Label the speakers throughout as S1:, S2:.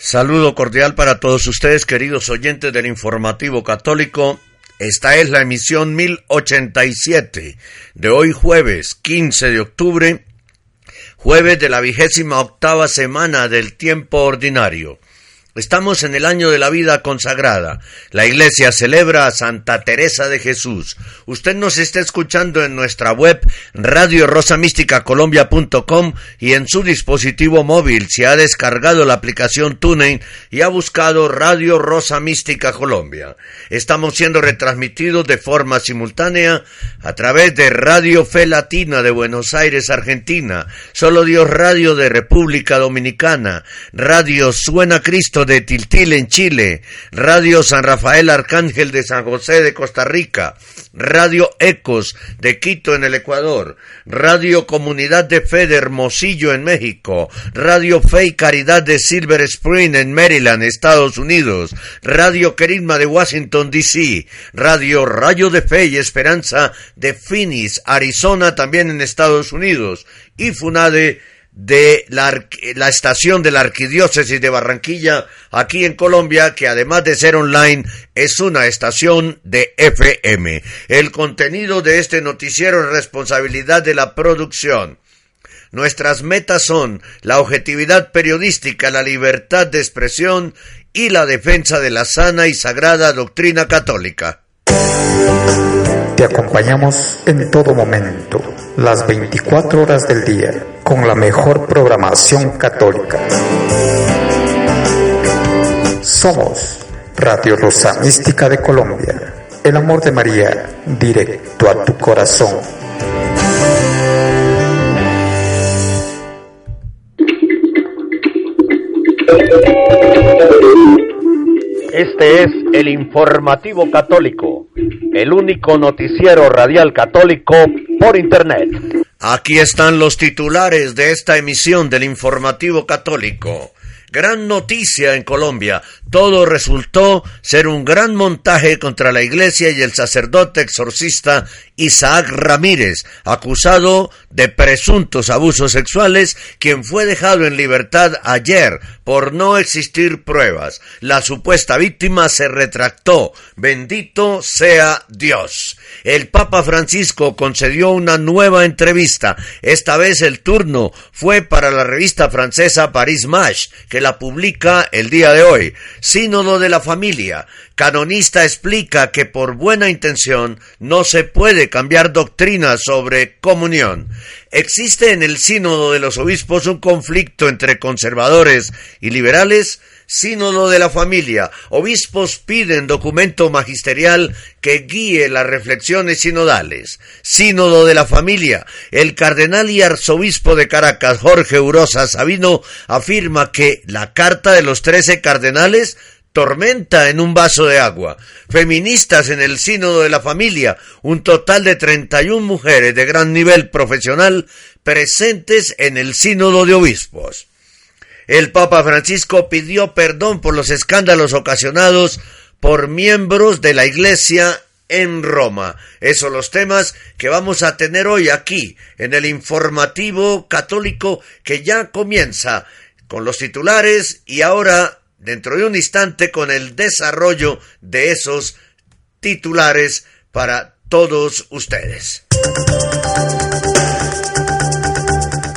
S1: Saludo cordial para todos ustedes, queridos oyentes del informativo católico. Esta es la emisión 1087 de hoy jueves 15 de octubre jueves de la vigésima octava semana del tiempo ordinario. Estamos en el año de la vida consagrada. La Iglesia celebra a Santa Teresa de Jesús. Usted nos está escuchando en nuestra web radio radiorosamísticacolombia.com y en su dispositivo móvil si ha descargado la aplicación TuneIn y ha buscado Radio Rosa Mística Colombia. Estamos siendo retransmitidos de forma simultánea a través de Radio Fe Latina de Buenos Aires, Argentina, Solo Dios Radio de República Dominicana, Radio Suena Cristo de Tiltil en Chile, Radio San Rafael Arcángel de San José de Costa Rica, Radio Ecos de Quito en el Ecuador, Radio Comunidad de Fe de Hermosillo en México, Radio Fe y Caridad de Silver Spring en Maryland, Estados Unidos, Radio Querisma de Washington, D.C., Radio Rayo de Fe y Esperanza de Phoenix, Arizona también en Estados Unidos, y FUNADE de la, estación de la Arquidiócesis de Barranquilla, aquí en Colombia, que además de ser online, es una estación de FM. El contenido de este noticiero es responsabilidad de la producción. Nuestras metas son la objetividad periodística, la libertad de expresión y la defensa de la sana y sagrada doctrina católica.
S2: Te acompañamos en todo momento, las 24 horas del día, con la mejor programación católica. Somos Radio Rosa Mística de Colombia, el amor de María, directo a tu corazón.
S3: Este es el informativo católico, el único noticiero radial católico por Internet.
S1: Aquí están los titulares de esta emisión del informativo católico. Gran noticia en Colombia. Todo resultó ser un gran montaje contra la iglesia y el sacerdote exorcista Isaac Ramírez, acusado de presuntos abusos sexuales, quien fue dejado en libertad ayer por no existir pruebas. La supuesta víctima se retractó. Bendito sea Dios. El Papa Francisco concedió una nueva entrevista. Esta vez el turno fue para la revista francesa Paris Match, que la publica el día de hoy. Sínodo de la familia. Canonista explica que por buena intención no se puede cambiar doctrina sobre comunión. ¿Existe en el sínodo de los obispos un conflicto entre conservadores y liberales? Sínodo de la familia. Obispos piden documento magisterial que guíe las reflexiones sinodales. Sínodo de la familia. El cardenal y arzobispo de Caracas, Jorge Urosa Sabino, afirma que la carta de los trece cardenales tormenta en un vaso de agua. Feministas en el sínodo de la familia, un total de 31 mujeres de gran nivel profesional presentes en el sínodo de obispos. El Papa Francisco pidió perdón por los escándalos ocasionados por miembros de la Iglesia en Roma. Esos son los temas que vamos a tener hoy aquí en el informativo católico que ya comienza con los titulares y ahora dentro de un instante con el desarrollo de esos titulares para todos ustedes.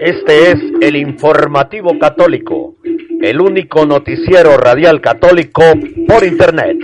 S3: Este es el informativo católico, el único noticiero radial católico por Internet.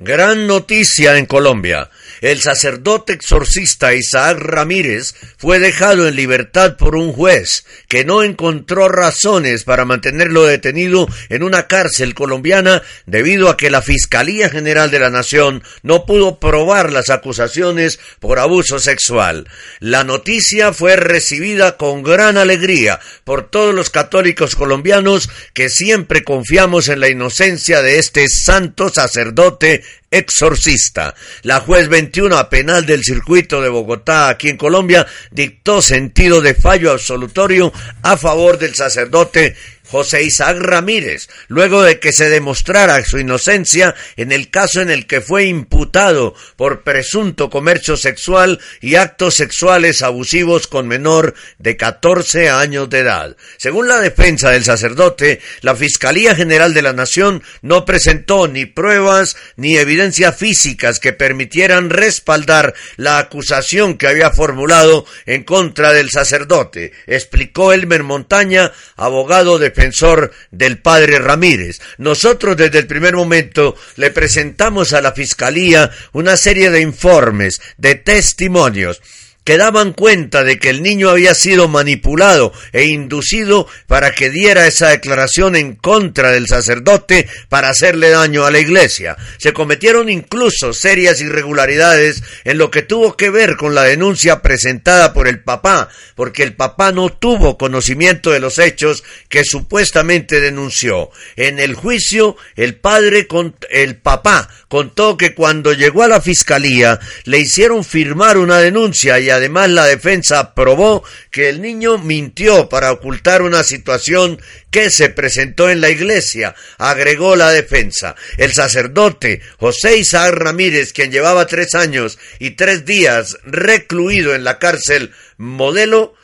S1: Gran noticia en Colombia. El sacerdote exorcista Isaac Ramírez fue dejado en libertad por un juez que no encontró razones para mantenerlo detenido en una cárcel colombiana debido a que la Fiscalía General de la Nación no pudo probar las acusaciones por abuso sexual. La noticia fue recibida con gran alegría por todos los católicos colombianos que siempre confiamos en la inocencia de este santo sacerdote exorcista. La juez 21 penal del circuito de Bogotá, aquí en Colombia, dictó sentido de fallo absolutorio a favor del sacerdote José Isaac Ramírez, luego de que se demostrara su inocencia en el caso en el que fue imputado por presunto comercio sexual y actos sexuales abusivos con menor de 14 años de edad. Según la defensa del sacerdote, la Fiscalía General de la Nación no presentó ni pruebas ni evidencias físicas que permitieran respaldar la acusación que había formulado en contra del sacerdote, explicó Elmer Montaña, abogado de defensor del padre Ramírez. Nosotros desde el primer momento le presentamos a la Fiscalía una serie de informes, de testimonios, que daban cuenta de que el niño había sido manipulado e inducido para que diera esa declaración en contra del sacerdote para hacerle daño a la iglesia. Se cometieron incluso serias irregularidades en lo que tuvo que ver con la denuncia presentada por el papá, porque el papá no tuvo conocimiento de los hechos que supuestamente denunció. En el juicio, el padre, el papá contó que cuando llegó a la fiscalía le hicieron firmar una denuncia y además la defensa probó que el niño mintió para ocultar una situación que se presentó en la iglesia, agregó la defensa. El sacerdote José Isaac Ramírez, quien llevaba tres años y tres días recluido en la cárcel modelo,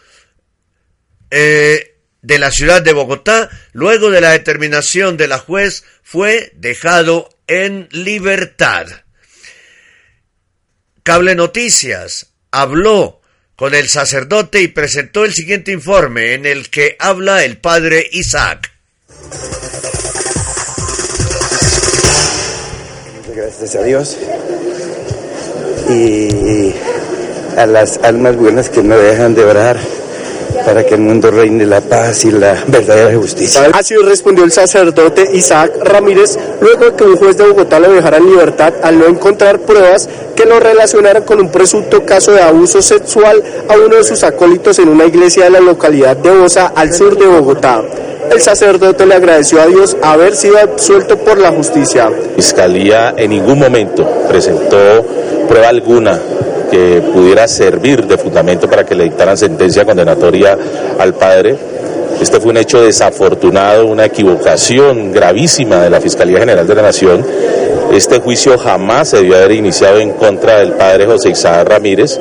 S1: eh, de la ciudad de Bogotá, luego de la determinación de la juez, fue dejado en libertad. Cable Noticias habló con el sacerdote y presentó el siguiente informe en el que habla el padre Isaac.
S4: Muchas gracias a Dios y a las almas buenas que no dejan de orar para que el mundo reine la paz y la verdadera justicia.
S5: Así respondió el sacerdote Isaac Ramírez luego de que un juez de Bogotá lo dejara en libertad al no encontrar pruebas lo relacionaran con un presunto caso de abuso sexual a uno de sus acólitos en una iglesia de la localidad de Osa, al sur de Bogotá. El sacerdote le agradeció a Dios haber sido absuelto por la justicia.
S6: Fiscalía en ningún momento presentó prueba alguna que pudiera servir de fundamento para que le dictaran sentencia condenatoria al padre. Este fue un hecho desafortunado, una equivocación gravísima de la Fiscalía General de la Nación. Este juicio jamás se debió haber iniciado en contra del padre José Isaac Ramírez.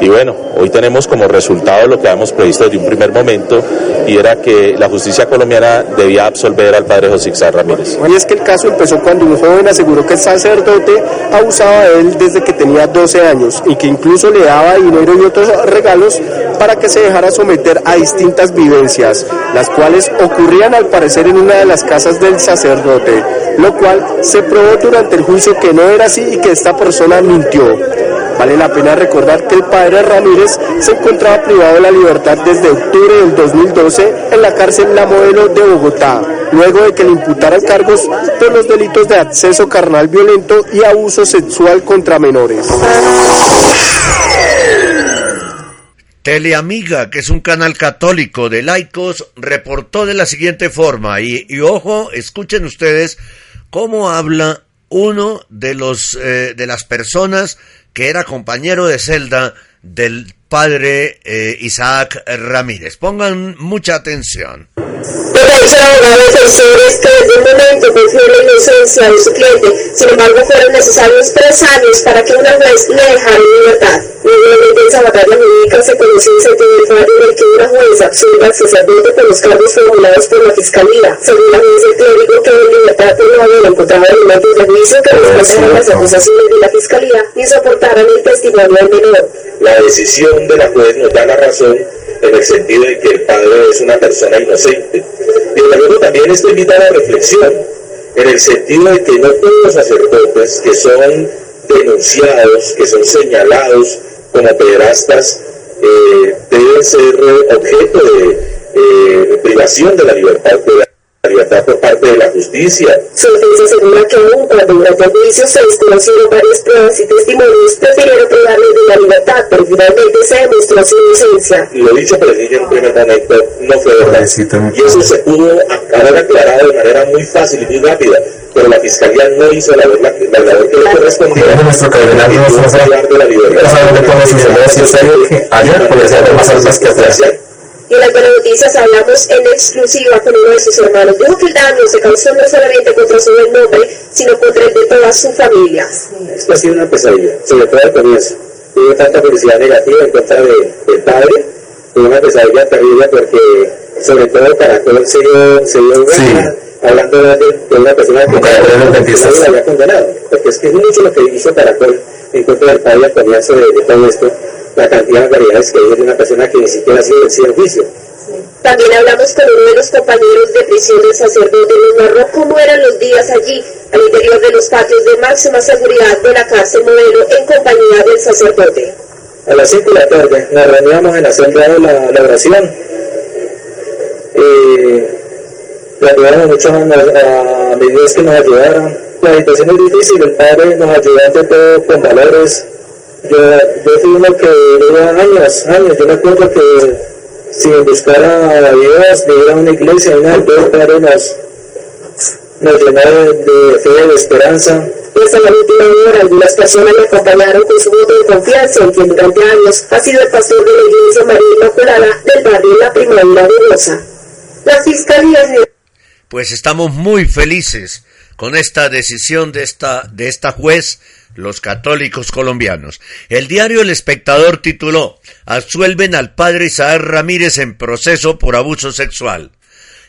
S6: Y bueno, hoy tenemos como resultado lo que habíamos previsto desde un primer momento y era que la justicia colombiana debía absolver al padre José Isaac Ramírez.
S5: Y es que el caso empezó cuando un joven aseguró que el sacerdote abusaba de él desde que tenía 12 años y que incluso le daba dinero y otros regalos para que se dejara someter a distintas vivencias, las cuales ocurrían al parecer en una de las casas del sacerdote, lo cual se probó durante el juicio que no era así y que esta persona mintió. Vale la pena recordar que el padre Ramírez se encontraba privado de la libertad desde octubre del 2012 en la cárcel La Modelo de Bogotá, luego de que le imputaran cargos por los delitos de acceso carnal violento y abuso sexual contra menores.
S1: Teleamiga, que es un canal católico de laicos, reportó de la siguiente forma, y, ojo, escuchen ustedes cómo habla uno de los eh, de las personas que era compañero de celda del padre eh, Isaac Ramírez. Pongan mucha atención.
S7: Pero abogado defensor es que desde un momento confió la inocencia de su cliente, sin embargo fueron necesarios tres años para que una juez le dejara en libertad. Luego de la intensa batalla jurídica se conoció un certificado en el que una jueza absurda sacerdote por los cargos formulados por la fiscalía. Según la juez, el clérigo quedó en libertad por no haber encontrado elementos de juicio que respaldaran las acusaciones de la fiscalía y soportaran el testimonio del menor.
S8: La decisión de la juez nos da la razón
S6: en el sentido de que el padre es una persona inocente. Y luego también esto invita a la reflexión, en el sentido de que no todos los sacerdotes que son denunciados, que son señalados como pederastas, eh, deben ser objeto de eh, privación de la libertad libertad por parte de la justicia.
S7: Su defensa asegura que aún cuando durante el juicio se desconocieron varias pruebas y testimonios, prefirieron privarles de la libertad, pero finalmente se demostró su inocencia.
S6: Lo dicho por el niño en un primer momento no fue verdad. Y eso se pudo haber aclarado de manera muy fácil y muy rápida, pero la fiscalía no hizo la, la, la labor que le correspondía.
S2: Nuestro cardenal no
S6: hablar de la libertad.
S2: No sabe cómo sucedió, si es serio que ayer podía ser más altas que atrás.
S7: Y en las buenas noticias hablamos en exclusiva con uno de sus hermanos. Dijo que el daño se causó no solamente contra su buen nombre, sino contra el de toda su familia.
S8: Esto ha sido una pesadilla, sobre todo al comienzo. Hubo tanta publicidad negativa en contra de- del padre, fue una pesadilla terrible porque, sobre todo, Caracol se dio, se dio cuenta, hablando de, de una persona que la había condenado. Porque es que es mucho lo que hizo Caracol en contra del padre al comienzo de, de todo esto, la cantidad de variedades que dice de una persona que ni siquiera ha sido vencida en juicio.
S7: También hablamos con uno de los compañeros de prisión del sacerdote. Nos narró cómo eran los días allí, al interior de los patios de máxima seguridad de la cárcel modelo, en compañía del sacerdote.
S8: A las 5 de la tarde nos reuníamos en la celda de la, la oración. Eh, le ayudamos mucho a, a, a que nos ayudaron. La situación es difícil, el Padre nos ayudó ante todo con valores. Yo, yo fui uno que lleva años, años, yo me acuerdo que sin buscar a Dios, de ir a una iglesia, una Padre nos, nos llenó de, de fe, de esperanza.
S7: Pues en la última hora, algunas personas le acompañaron con su voto de confianza en quien durante años ha sido el pastor de la iglesia María Inmaculada del barrio La Primavera de Rosa. La fiscalía
S1: Pues estamos muy felices con esta decisión de esta, de esta juez, los católicos colombianos. El diario El Espectador tituló Absuelven al padre Isaac Ramírez en proceso por abuso sexual.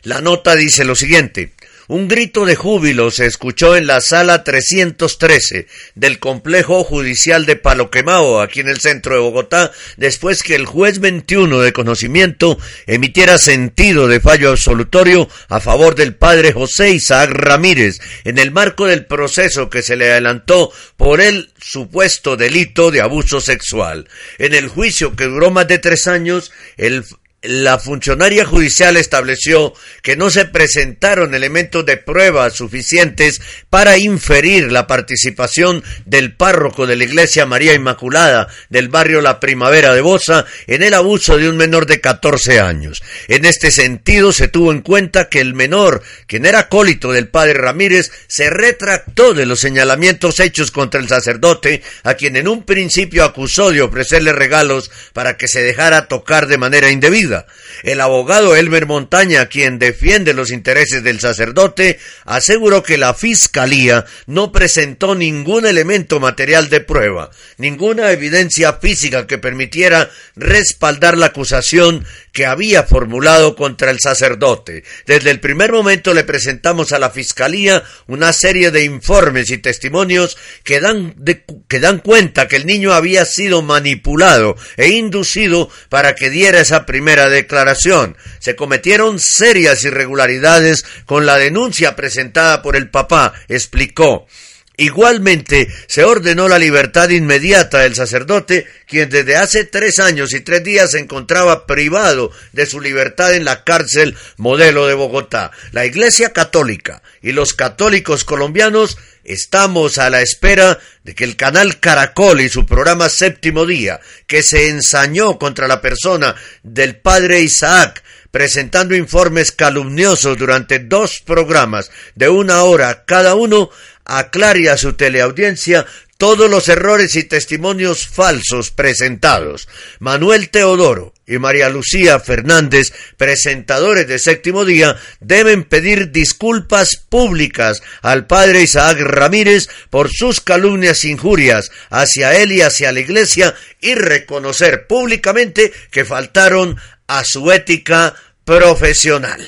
S1: La nota dice lo siguiente. Un grito de júbilo se escuchó en la sala 313 del complejo judicial de Palo Quemao, aquí en el centro de Bogotá, después que el juez 21 de conocimiento emitiera sentido de fallo absolutorio a favor del padre José Isaac Ramírez en el marco del proceso que se le adelantó por el supuesto delito de abuso sexual. En el juicio que duró más de tres años, el la funcionaria judicial estableció que no se presentaron elementos de prueba suficientes para inferir la participación del párroco de la Iglesia María Inmaculada del barrio La Primavera de Bosa en el abuso de un menor de 14 años. En este sentido se tuvo en cuenta que el menor, quien era acólito del padre Ramírez, se retractó de los señalamientos hechos contra el sacerdote, a quien en un principio acusó de ofrecerle regalos para que se dejara tocar de manera indebida. El abogado Elmer Montaña, quien defiende los intereses del sacerdote, aseguró que la fiscalía no presentó ningún elemento material de prueba, ninguna evidencia física que permitiera respaldar la acusación que había formulado contra el sacerdote. Desde el primer momento le presentamos a la fiscalía una serie de informes y testimonios que dan, que dan cuenta que el niño había sido manipulado e inducido para que diera esa primera declaración. Se cometieron serias irregularidades con la denuncia presentada por el papá, explicó. Igualmente se ordenó la libertad inmediata del sacerdote, quien desde hace tres años y tres días se encontraba privado de su libertad en la cárcel modelo de Bogotá. La Iglesia Católica y los católicos colombianos estamos a la espera de que el canal Caracol y su programa Séptimo Día, que se ensañó contra la persona del padre Isaac, presentando informes calumniosos durante dos programas de una hora cada uno, aclare a su teleaudiencia todos los errores y testimonios falsos presentados. Manuel Teodoro y María Lucía Fernández, presentadores de Séptimo Día, deben pedir disculpas públicas al padre Isaac Ramírez por sus calumnias e injurias hacia él y hacia la Iglesia y reconocer públicamente que faltaron a su ética profesional.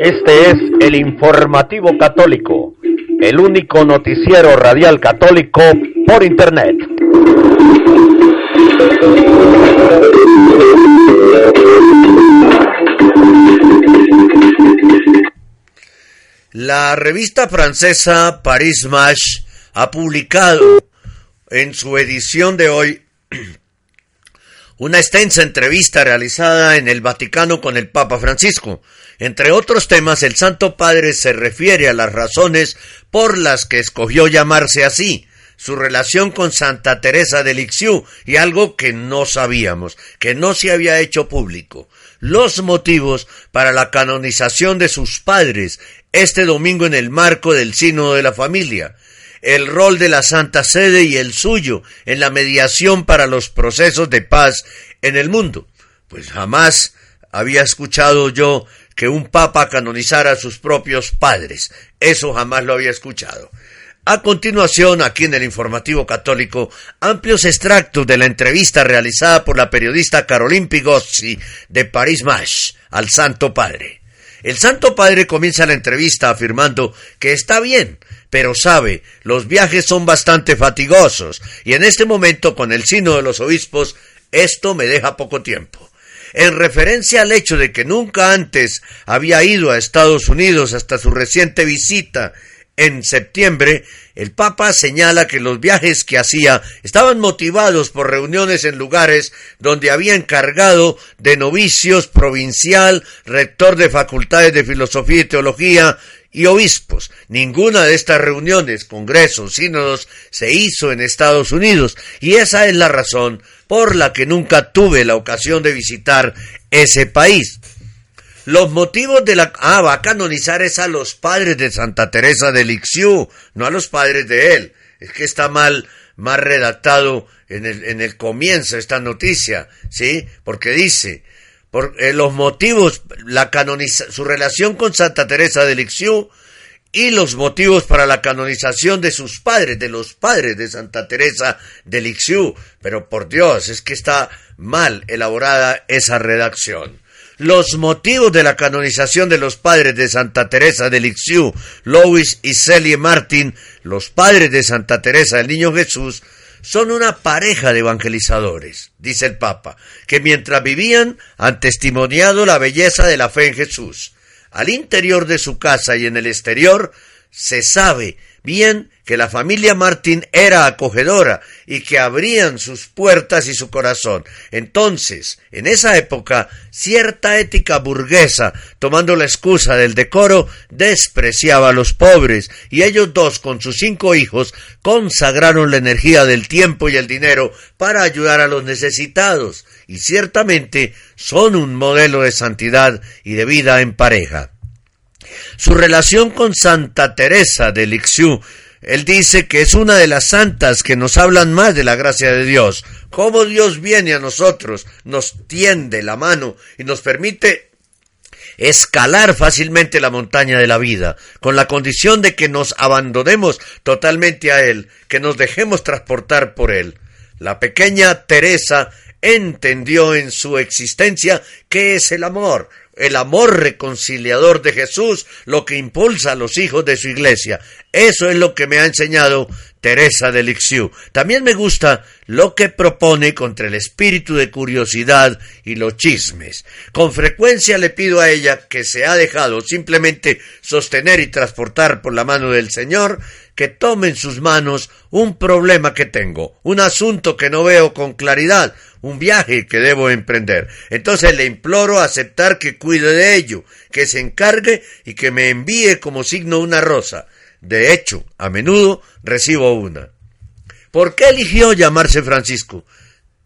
S3: Este es el informativo católico, el único noticiero radial católico por Internet.
S1: La revista francesa Paris Match ha publicado en su edición de hoy una extensa entrevista realizada en el Vaticano con el Papa Francisco. Entre otros temas, el Santo Padre se refiere a las razones por las que escogió llamarse así, su relación con Santa Teresa de Lisieux y algo que no sabíamos, que no se había hecho público, los motivos para la canonización de sus padres este domingo en el marco del Sínodo de la Familia, el rol de la Santa Sede y el suyo en la mediación para los procesos de paz en el mundo. Pues jamás había escuchado yo que un papa canonizara a sus propios padres. Eso jamás lo había escuchado. A continuación, aquí en el Informativo Católico, amplios extractos de la entrevista realizada por la periodista Caroline Pigozzi de Paris Match al Santo Padre. El Santo Padre comienza la entrevista afirmando que está bien, pero sabe, los viajes son bastante fatigosos y en este momento con el sino de los obispos esto me deja poco tiempo. En referencia al hecho de que nunca antes había ido a Estados Unidos hasta su reciente visita en septiembre, el Papa señala que los viajes que hacía estaban motivados por reuniones en lugares donde había encargado de novicios provincial, rector de facultades de filosofía y teología y obispos. Ninguna de estas reuniones, congresos, sínodos se hizo en Estados Unidos y esa es la razón por la que nunca tuve la ocasión de visitar ese país. Los motivos de la... Ah, va a canonizar es a los padres de Santa Teresa de Lisieux, no a los padres de él. Es que está mal, mal redactado en el, en el comienzo esta noticia, ¿sí? Porque dice, por eh, los motivos, la canoniza, su relación con Santa Teresa de Lisieux y los motivos para la canonización de sus padres, de los padres de Santa Teresa de Lisieux. Pero por Dios, es que está mal elaborada esa redacción. Los motivos de la canonización de los padres de Santa Teresa de Lisieux, Louis y Celie Martin, los padres de Santa Teresa del Niño Jesús, son una pareja de evangelizadores, dice el Papa, que mientras vivían han testimoniado la belleza de la fe en Jesús. Al interior de su casa y en el exterior se sabe bien que la familia Martín era acogedora y que abrían sus puertas y su corazón. Entonces, en esa época, cierta ética burguesa, tomando la excusa del decoro, despreciaba a los pobres, y ellos dos, con sus cinco hijos, consagraron la energía del tiempo y el dinero para ayudar a los necesitados, y ciertamente son un modelo de santidad y de vida en pareja. Su relación con Santa Teresa de Lisieux él dice que es una de las santas que nos hablan más de la gracia de Dios. Cómo Dios viene a nosotros, nos tiende la mano y nos permite escalar fácilmente la montaña de la vida, con la condición de que nos abandonemos totalmente a Él, que nos dejemos transportar por Él. La pequeña Teresa entendió en su existencia qué es el amor, el amor reconciliador de Jesús, lo que impulsa a los hijos de su iglesia. Eso es lo que me ha enseñado Teresa de Lisieux. También me gusta lo que propone contra el espíritu de curiosidad y los chismes. Con frecuencia le pido a ella que se ha dejado simplemente sostener y transportar por la mano del Señor, que tome en sus manos un problema que tengo, un asunto que no veo con claridad, un viaje que debo emprender. Entonces le imploro aceptar que cuide de ello, que se encargue y que me envíe como signo una rosa. De hecho, a menudo recibo una. ¿Por qué eligió llamarse Francisco?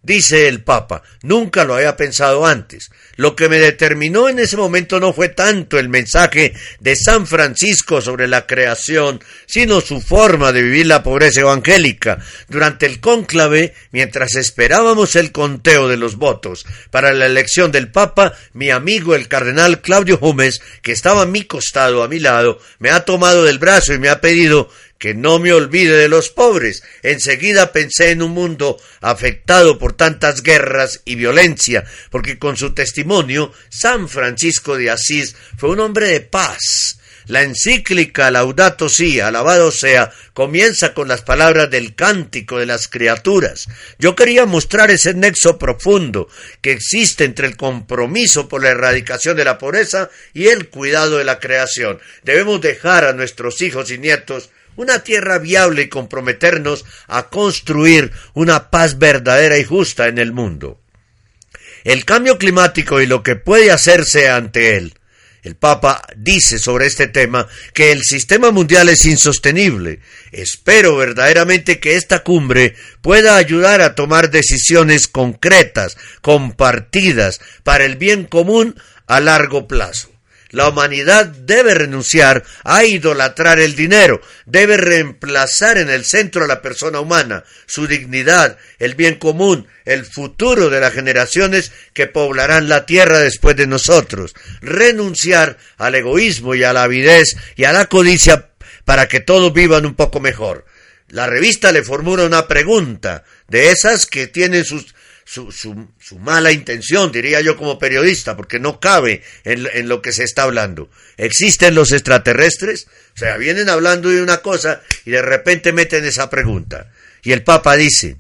S1: Dice el Papa, nunca lo había pensado antes. Lo que me determinó en ese momento no fue tanto el mensaje de San Francisco sobre la creación, sino su forma de vivir la pobreza evangélica. Durante el cónclave, mientras esperábamos el conteo de los votos para la elección del Papa, mi amigo el cardenal Claudio Gómez, que estaba a mi costado, a mi lado, me ha tomado del brazo y me ha pedido que no me olvide de los pobres. Enseguida pensé en un mundo afectado por tantas guerras y violencia, porque con su testimonio San Francisco de Asís fue un hombre de paz. La encíclica Laudato Si, alabado sea, comienza con las palabras del cántico de las criaturas. Yo quería mostrar ese nexo profundo que existe entre el compromiso por la erradicación de la pobreza y el cuidado de la creación. Debemos dejar a nuestros hijos y nietos una tierra viable y comprometernos a construir una paz verdadera y justa en el mundo. El cambio climático y lo que puede hacerse ante él. El Papa dice sobre este tema que el sistema mundial es insostenible. Espero verdaderamente que esta cumbre pueda ayudar a tomar decisiones concretas, compartidas, para el bien común a largo plazo. La humanidad debe renunciar a idolatrar el dinero, debe reemplazar en el centro a la persona humana, su dignidad, el bien común, el futuro de las generaciones que poblarán la tierra después de nosotros, renunciar al egoísmo y a la avidez y a la codicia para que todos vivan un poco mejor. La revista le formula una pregunta de esas que tienen sus su, su, su, mala intención, diría yo como periodista, porque no cabe en, en, lo que se está hablando. ¿Existen los extraterrestres? O sea, vienen hablando de una cosa y de repente meten esa pregunta. Y el Papa dice,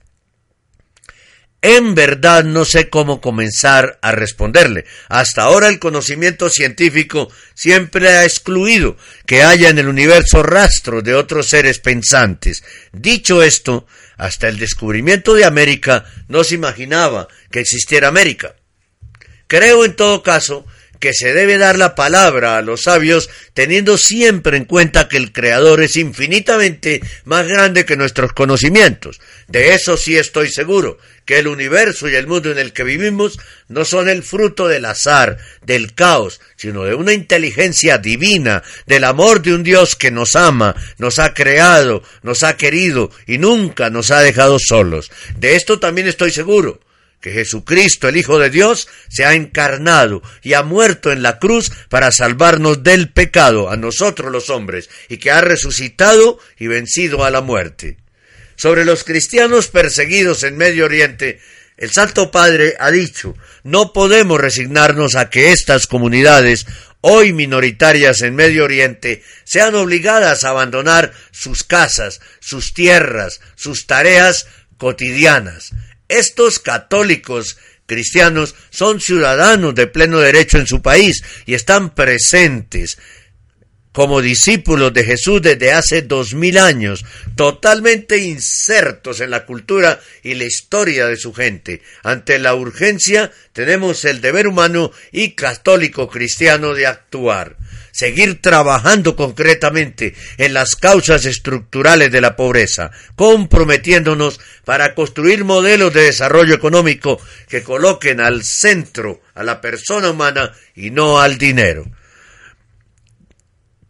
S1: en verdad no sé cómo comenzar a responderle. Hasta ahora el conocimiento científico siempre ha excluido que haya en el universo rastro de otros seres pensantes. Dicho esto, hasta el descubrimiento de América no se imaginaba que existiera América. Creo en todo caso que se debe dar la palabra a los sabios teniendo siempre en cuenta que el Creador es infinitamente más grande que nuestros conocimientos. De eso sí estoy seguro, que el universo y el mundo en el que vivimos no son el fruto del azar, del caos, sino de una inteligencia divina, del amor de un Dios que nos ama, nos ha creado, nos ha querido y nunca nos ha dejado solos. De esto también estoy seguro que Jesucristo, el Hijo de Dios, se ha encarnado y ha muerto en la cruz para salvarnos del pecado, a nosotros los hombres, y que ha resucitado y vencido a la muerte. Sobre los cristianos perseguidos en Medio Oriente, el Santo Padre ha dicho, no podemos resignarnos a que estas comunidades, hoy minoritarias en Medio Oriente, sean obligadas a abandonar sus casas, sus tierras, sus tareas cotidianas. Estos católicos cristianos son ciudadanos de pleno derecho en su país y están presentes como discípulos de Jesús desde hace dos mil años, totalmente insertos en la cultura y la historia de su gente. Ante la urgencia tenemos el deber humano y católico cristiano de actuar seguir trabajando concretamente en las causas estructurales de la pobreza, comprometiéndonos para construir modelos de desarrollo económico que coloquen al centro a la persona humana y no al dinero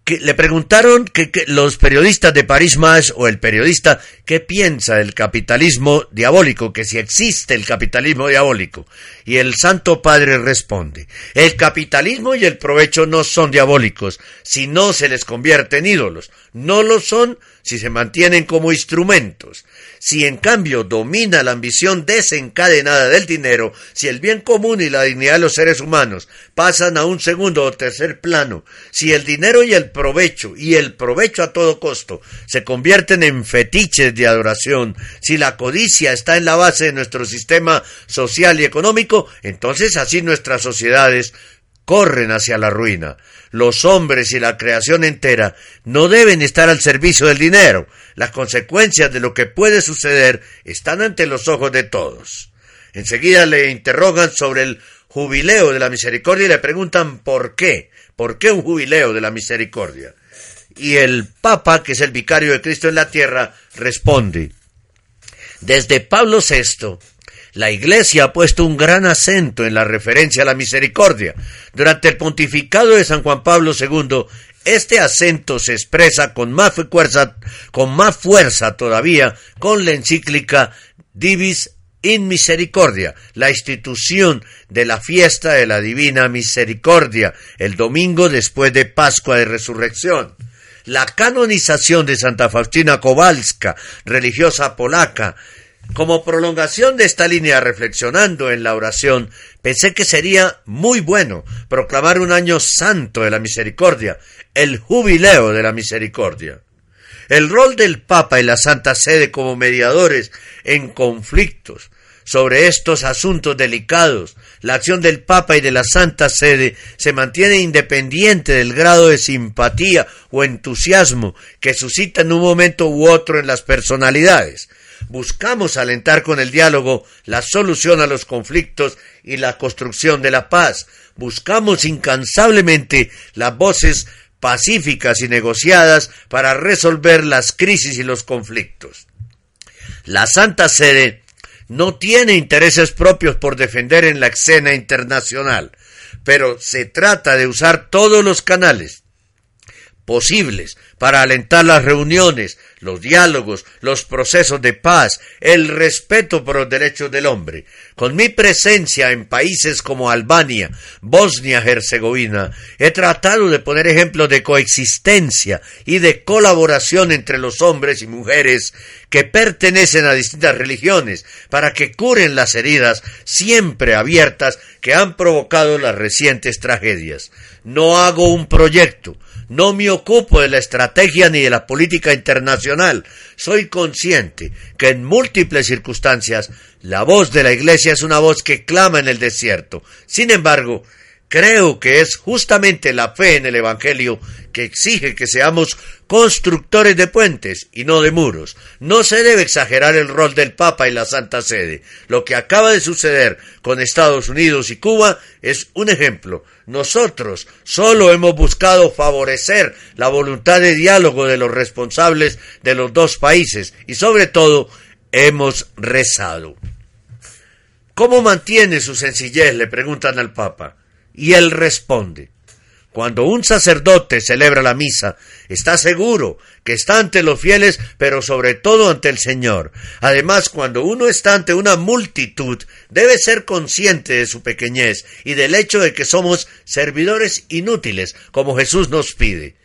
S1: le preguntaron que, que, los periodistas de París Más o el periodista qué piensa del capitalismo diabólico, que si existe el capitalismo diabólico. Y el Santo Padre responde, el capitalismo y el provecho no son diabólicos si no se les convierte en ídolos, no lo son si se mantienen como instrumentos. Si en cambio domina la ambición desencadenada del dinero, si el bien común y la dignidad de los seres humanos pasan a un segundo o tercer plano, si el dinero y el provecho, y el provecho a todo costo, se convierten en fetiches de adoración, si la codicia está en la base de nuestro sistema social y económico, entonces así nuestras sociedades corren hacia la ruina. Los hombres y la creación entera no deben estar al servicio del dinero. Las consecuencias de lo que puede suceder están ante los ojos de todos. Enseguida le interrogan sobre el jubileo de la misericordia y le preguntan por qué. ¿Por qué un jubileo de la misericordia? Y el Papa, que es el vicario de Cristo en la tierra, responde, desde Pablo VI, La Iglesia ha puesto un gran acento en la referencia a la misericordia. Durante el pontificado de San Juan Pablo II, este acento se expresa con más fuerza, con más fuerza todavía con la encíclica Divis in Misericordia, la institución de la fiesta de la Divina Misericordia, el domingo después de Pascua de Resurrección. La canonización de Santa Faustina Kowalska, religiosa polaca, como prolongación de esta línea, reflexionando en la oración, pensé que sería muy bueno proclamar un año santo de la misericordia, el jubileo de la misericordia. El rol del Papa y la Santa Sede como mediadores en conflictos sobre estos asuntos delicados, la acción del Papa y de la Santa Sede se mantiene independiente del grado de simpatía o entusiasmo que suscita en un momento u otro en las personalidades. Buscamos alentar con el diálogo la solución a los conflictos y la construcción de la paz. Buscamos incansablemente las voces pacíficas y negociadas para resolver las crisis y los conflictos. La Santa Sede no tiene intereses propios por defender en la escena internacional, pero se trata de usar todos los canales posibles para alentar las reuniones, los diálogos, los procesos de paz, el respeto por los derechos del hombre. Con mi presencia en países como Albania, Bosnia, Herzegovina, he tratado de poner ejemplos de coexistencia y de colaboración entre los hombres y mujeres que pertenecen a distintas religiones para que curen las heridas siempre abiertas que han provocado las recientes tragedias. No hago un proyecto, no me ocupo de la estrategia ni de la política internacional. Soy consciente que en múltiples circunstancias la voz de la Iglesia es una voz que clama en el desierto. Sin embargo, Creo que es justamente la fe en el Evangelio que exige que seamos constructores de puentes y no de muros. No se debe exagerar el rol del Papa y la Santa Sede. Lo que acaba de suceder con Estados Unidos y Cuba es un ejemplo. Nosotros solo hemos buscado favorecer la voluntad de diálogo de los responsables de los dos países y sobre todo hemos rezado. ¿Cómo mantiene su sencillez? le preguntan al Papa. Y él responde, cuando un sacerdote celebra la misa, está seguro que está ante los fieles, pero sobre todo ante el Señor. Además, cuando uno está ante una multitud, debe ser consciente de su pequeñez y del hecho de que somos servidores inútiles, como Jesús nos pide.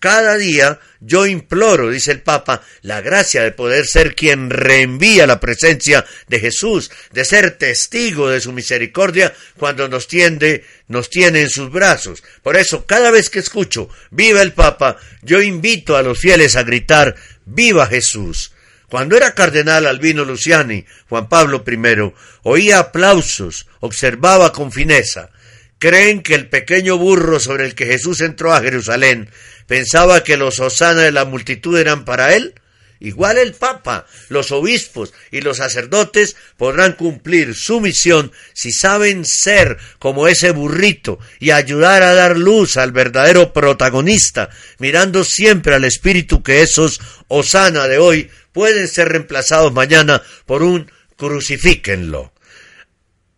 S1: Cada día yo imploro, dice el Papa, la gracia de poder ser quien reenvía la presencia de Jesús, de ser testigo de su misericordia cuando nos tiende, nos tiene en sus brazos. Por eso, cada vez que escucho Viva el Papa, yo invito a los fieles a gritar Viva Jesús. Cuando era cardenal Albino Luciani, Juan Pablo I, oía aplausos, observaba con fineza. Creen que el pequeño burro sobre el que Jesús entró a Jerusalén pensaba que los hosanas de la multitud eran para él, igual el Papa, los obispos y los sacerdotes podrán cumplir su misión si saben ser como ese burrito y ayudar a dar luz al verdadero protagonista, mirando siempre al espíritu que esos hosana de hoy pueden ser reemplazados mañana por un crucifíquenlo.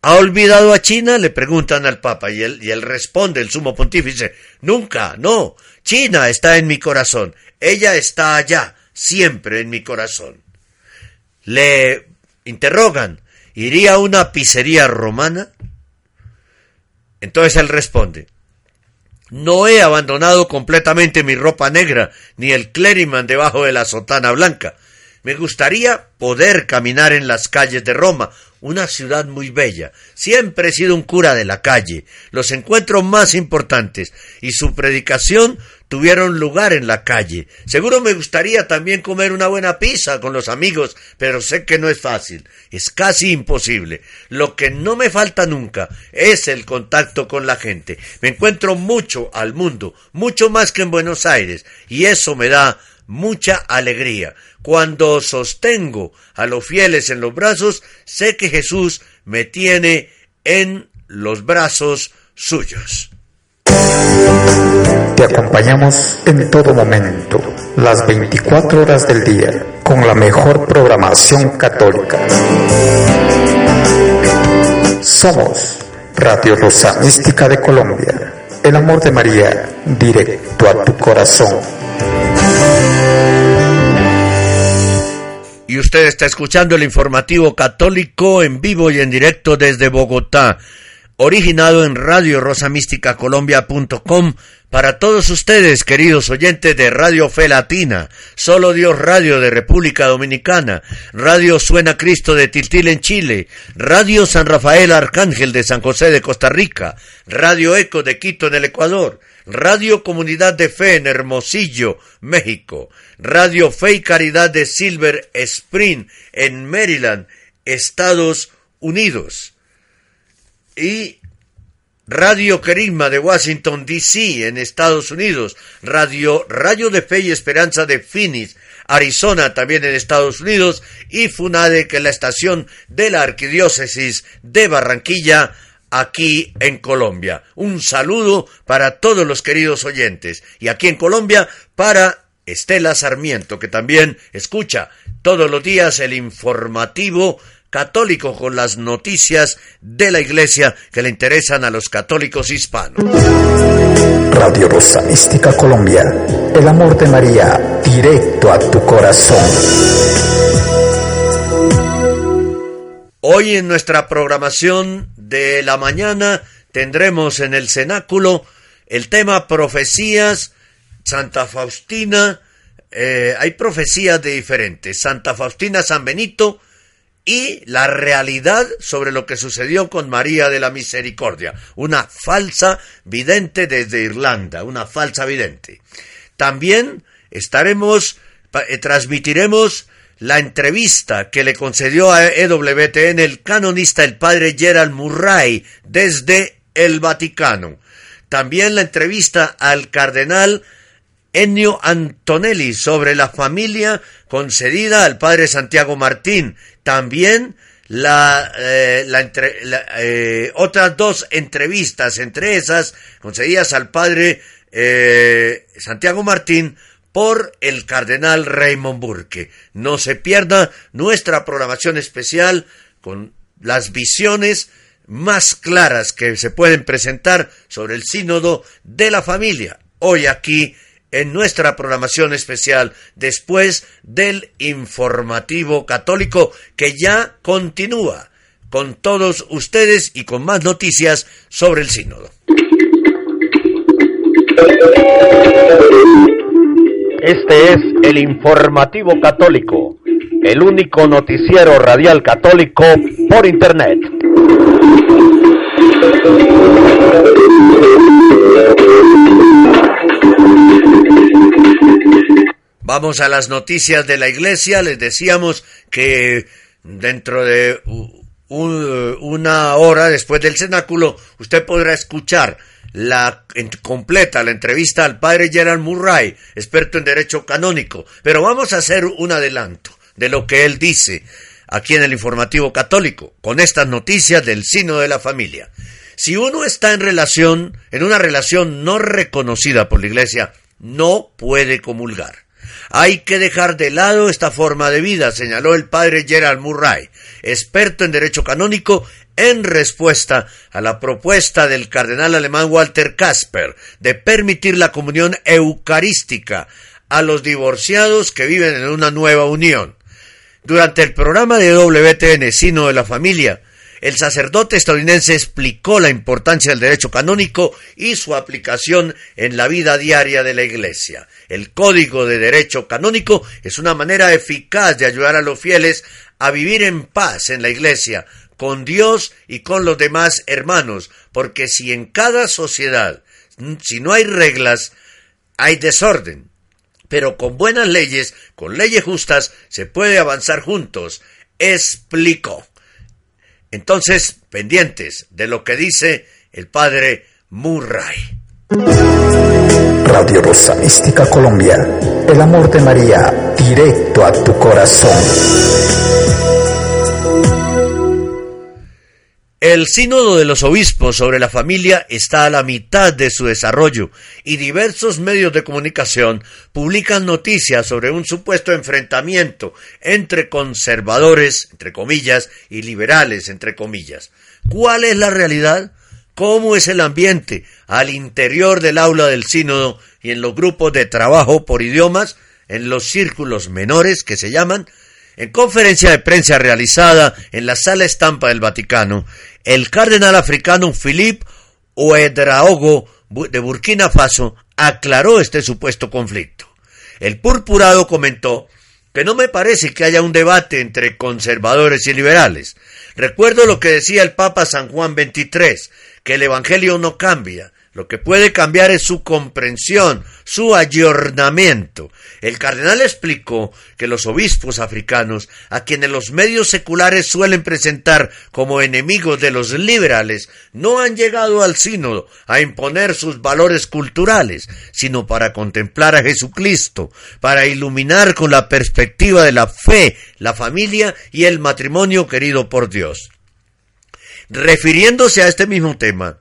S1: ¿Ha olvidado a China? le preguntan al Papa y él, y él responde, el sumo pontífice, nunca, no, China está en mi corazón, ella está allá, siempre en mi corazón. Le interrogan, ¿iría a una pizzería romana? Entonces él responde, no he abandonado completamente mi ropa negra, ni el clériman debajo de la sotana blanca. Me gustaría poder caminar en las calles de Roma, una ciudad muy bella. Siempre he sido un cura de la calle. Los encuentros más importantes y su predicación tuvieron lugar en la calle. Seguro me gustaría también comer una buena pizza con los amigos, pero sé que no es fácil. Es casi imposible. Lo que no me falta nunca es el contacto con la gente. Me encuentro mucho al mundo, mucho más que en Buenos Aires, y eso me da mucha alegría. Cuando sostengo a los fieles en los brazos, sé que Jesús me tiene en los brazos suyos.
S2: Te acompañamos en todo momento, las 24 horas del día, con la mejor programación católica. Somos Radio Rosa Mística de Colombia. El amor de María, directo a tu corazón.
S1: Y usted está escuchando el informativo católico en vivo y en directo desde Bogotá, originado en Radio Rosa Mística Colombia.com para todos ustedes, queridos oyentes de Radio Fe Latina, Solo Dios Radio de República Dominicana, Radio Suena Cristo de Tiltil en Chile, Radio San Rafael Arcángel de San José de Costa Rica, Radio Eco de Quito en el Ecuador, Radio Comunidad de Fe en Hermosillo, México, Radio Fe y Caridad de Silver Spring en Maryland, Estados Unidos. Y Radio Carisma de Washington, D.C., en Estados Unidos, Radio Rayo de Fe y Esperanza de Phoenix, Arizona, también en Estados Unidos, y FUNADE, que es la estación de la Arquidiócesis de Barranquilla, aquí en Colombia. Un saludo para todos los queridos oyentes. Y aquí en Colombia, para Estela Sarmiento, que también escucha todos los días el informativo católico con las noticias de la iglesia que le interesan a los católicos hispanos.
S2: Radio Rosa Mística Colombia, el amor de María, directo a tu corazón.
S1: Hoy en nuestra programación de la mañana tendremos en el cenáculo el tema profecías, Santa Faustina, eh, hay profecías de diferentes, Santa Faustina, San Benito, y la realidad sobre lo que sucedió con María de la Misericordia, una falsa vidente desde Irlanda, una falsa vidente. También estaremos, eh, transmitiremos la entrevista que le concedió a EWTN el canonista el padre Gerald Murray desde el Vaticano. También la entrevista al cardenal Ennio Antonelli sobre la familia concedida al padre Santiago Martín. También la, eh, eh, otras dos entrevistas, entre esas concedidas al padre eh, Santiago Martín por el cardenal Raymond Burke. No se pierda nuestra programación especial con las visiones más claras que se pueden presentar sobre el sínodo de la familia. Hoy aquí en nuestra programación especial después del informativo católico que ya continúa con todos ustedes y con más noticias sobre el sínodo.
S3: Este es el informativo católico, el único noticiero radial católico por Internet.
S1: Vamos a las noticias de la iglesia. Les decíamos que dentro de una hora después del cenáculo usted podrá escuchar la completa la entrevista al padre Gerald Murray, experto en derecho canónico. Pero vamos a hacer un adelanto de lo que él dice aquí en el informativo católico con estas noticias del sino de la familia. Si uno está en relación, en una relación no reconocida por la iglesia, no puede comulgar. Hay que dejar de lado esta forma de vida, señaló el padre Gerald Murray, experto en derecho canónico, en respuesta a la propuesta del cardenal alemán Walter Kasper de permitir la comunión eucarística a los divorciados que viven en una nueva unión. Durante el programa de WTN Sino de la Familia, el sacerdote estadounidense explicó la importancia del derecho canónico y su aplicación en la vida diaria de la Iglesia. El Código de Derecho Canónico es una manera eficaz de ayudar a los fieles a vivir en paz en la Iglesia, con Dios y con los demás hermanos, porque si en cada sociedad, si no hay reglas, hay desorden. Pero con buenas leyes, con leyes justas, se puede avanzar juntos, explicó. Entonces, pendientes de lo que dice el padre Murray.
S2: Radio Rosa Mística Colombia, el amor de María, directo a tu corazón.
S1: El sínodo de los obispos sobre la familia está a la mitad de su desarrollo y diversos medios de comunicación publican noticias sobre un supuesto enfrentamiento entre conservadores, entre comillas, y liberales, entre comillas. ¿Cuál es la realidad? ¿Cómo es el ambiente al interior del aula del sínodo y en los grupos de trabajo por idiomas, en los círculos menores que se llaman? En conferencia de prensa realizada en la sala estampa del Vaticano, el cardenal africano Philippe Ouedraogo de Burkina Faso aclaró este supuesto conflicto. El purpurado comentó que no me parece que haya un debate entre conservadores y liberales. Recuerdo lo que decía el Papa San Juan XXIII, que el Evangelio no cambia, lo que puede cambiar es su comprensión, su ayornamiento. El cardenal explicó que los obispos africanos, a quienes los medios seculares suelen presentar como enemigos de los liberales, no han llegado al sínodo a imponer sus valores culturales, sino para contemplar a Jesucristo, para iluminar con la perspectiva de la fe, la familia y el matrimonio querido por Dios. Refiriéndose a este mismo tema,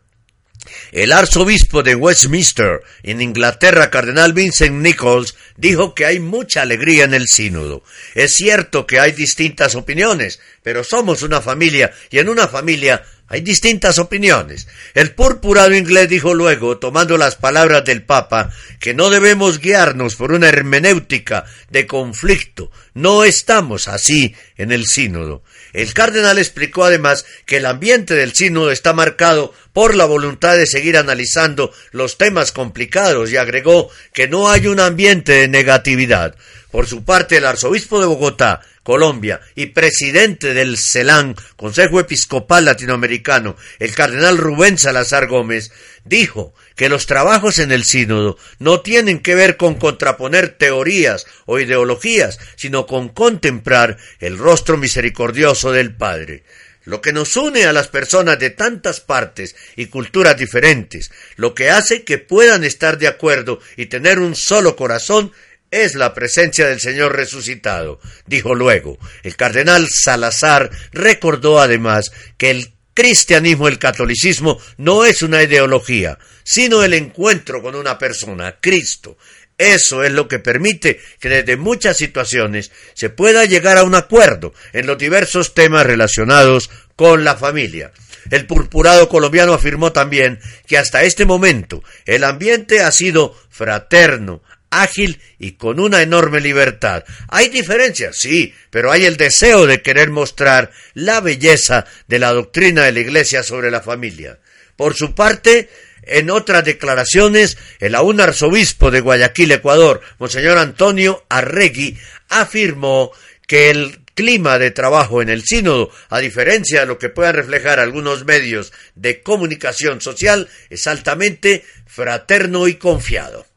S1: el arzobispo de Westminster, en Inglaterra, cardenal Vincent Nichols, dijo que hay mucha alegría en el sínodo. Es cierto que hay distintas opiniones, pero somos una familia y en una familia hay distintas opiniones. El purpurado inglés dijo luego, tomando las palabras del Papa, que no debemos guiarnos por una hermenéutica de conflicto. No estamos así en el sínodo. El cardenal explicó además que el ambiente del sínodo está marcado por la voluntad de seguir analizando los temas complicados y agregó que no hay un ambiente de negatividad. Por su parte, el arzobispo de Bogotá, Colombia, y presidente del CELAN, Consejo Episcopal Latinoamericano, el cardenal Rubén Salazar Gómez, dijo que los trabajos en el sínodo no tienen que ver con contraponer teorías o ideologías, sino con contemplar el rostro misericordioso del Padre. Lo que nos une a las personas de tantas partes y culturas diferentes, lo que hace que puedan estar de acuerdo y tener un solo corazón, es la presencia del Señor resucitado, dijo luego. El cardenal Salazar recordó además que el cristianismo, el catolicismo, no es una ideología, sino el encuentro con una persona, Cristo. Eso es lo que permite que desde muchas situaciones se pueda llegar a un acuerdo en los diversos temas relacionados con la familia. El purpurado colombiano afirmó también que hasta este momento el ambiente ha sido fraterno, ágil y con una enorme libertad. Hay diferencias, sí, pero hay el deseo de querer mostrar la belleza de la doctrina de la Iglesia sobre la familia. Por su parte, en otras declaraciones, el aún arzobispo de Guayaquil, Ecuador, Monseñor Antonio Arregui, afirmó que el clima de trabajo en el sínodo, a diferencia de lo que puedan reflejar algunos medios de comunicación social, es altamente fraterno y confiado.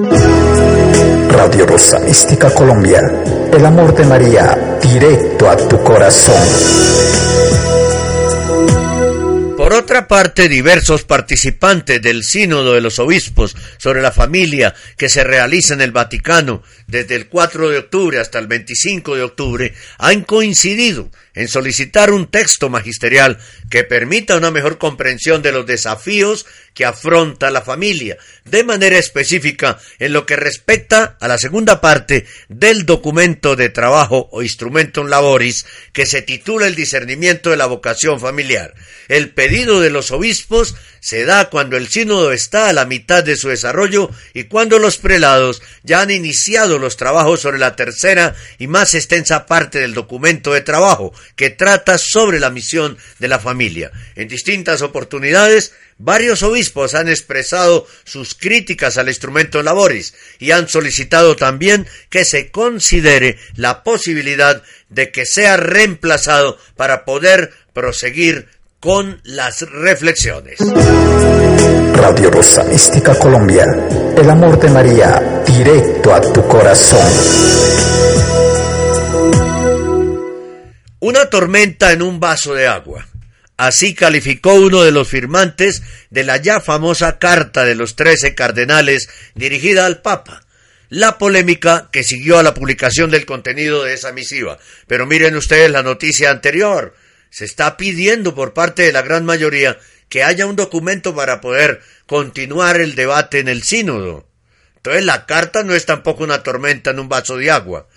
S2: Radio Rosa Mística Colombia, el amor de María, directo a tu corazón.
S1: Por otra parte, diversos participantes del Sínodo de los Obispos sobre la familia que se realiza en el Vaticano desde el 4 de octubre hasta el 25 de octubre han coincidido en solicitar un texto magisterial que permita una mejor comprensión de los desafíos que afronta la familia, de manera específica en lo que respecta a la segunda parte del documento de trabajo o instrumentum laboris que se titula el discernimiento de la vocación familiar. El pedido de los obispos se da cuando el sínodo está a la mitad de su desarrollo y cuando los prelados ya han iniciado los trabajos sobre la tercera y más extensa parte del documento de trabajo que trata sobre la misión de la familia. En distintas oportunidades, Varios obispos han expresado sus críticas al instrumento laboris y han solicitado también que se considere la posibilidad de que sea reemplazado para poder proseguir con las reflexiones.
S2: Radio Rosa Mística Colombia, el amor de María, directo a tu corazón.
S1: Una tormenta en un vaso de agua. Así calificó uno de los firmantes de la ya famosa Carta de los Trece Cardenales dirigida al Papa. La polémica que siguió a la publicación del contenido de esa misiva. Pero miren ustedes la noticia anterior. Se está pidiendo por parte de la gran mayoría que haya un documento para poder continuar el debate en el sínodo. Entonces la carta no es tampoco una tormenta en un vaso de agua.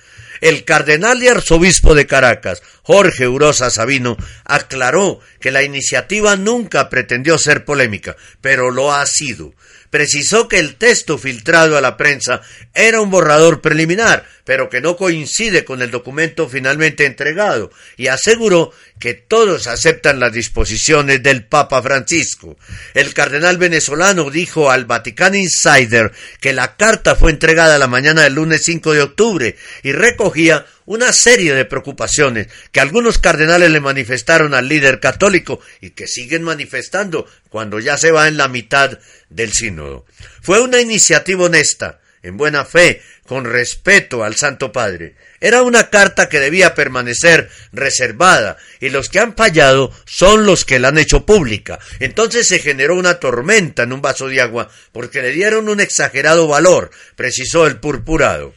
S1: el cardenal y arzobispo de Caracas, Jorge Urosa Sabino, aclaró que la iniciativa nunca pretendió ser polémica, pero lo ha sido precisó que el texto filtrado a la prensa era un borrador preliminar, pero que no coincide con el documento finalmente entregado, y aseguró que todos aceptan las disposiciones del Papa Francisco. El cardenal venezolano dijo al Vatican Insider que la carta fue entregada la mañana del lunes 5 de octubre y recogía una serie de preocupaciones que algunos cardenales le manifestaron al líder católico y que siguen manifestando cuando ya se va en la mitad del sínodo. Fue una iniciativa honesta, en buena fe, con respeto al Santo Padre. Era una carta que debía permanecer reservada y los que han fallado son los que la han hecho pública. Entonces se generó una tormenta en un vaso de agua porque le dieron un exagerado valor, precisó el purpurado.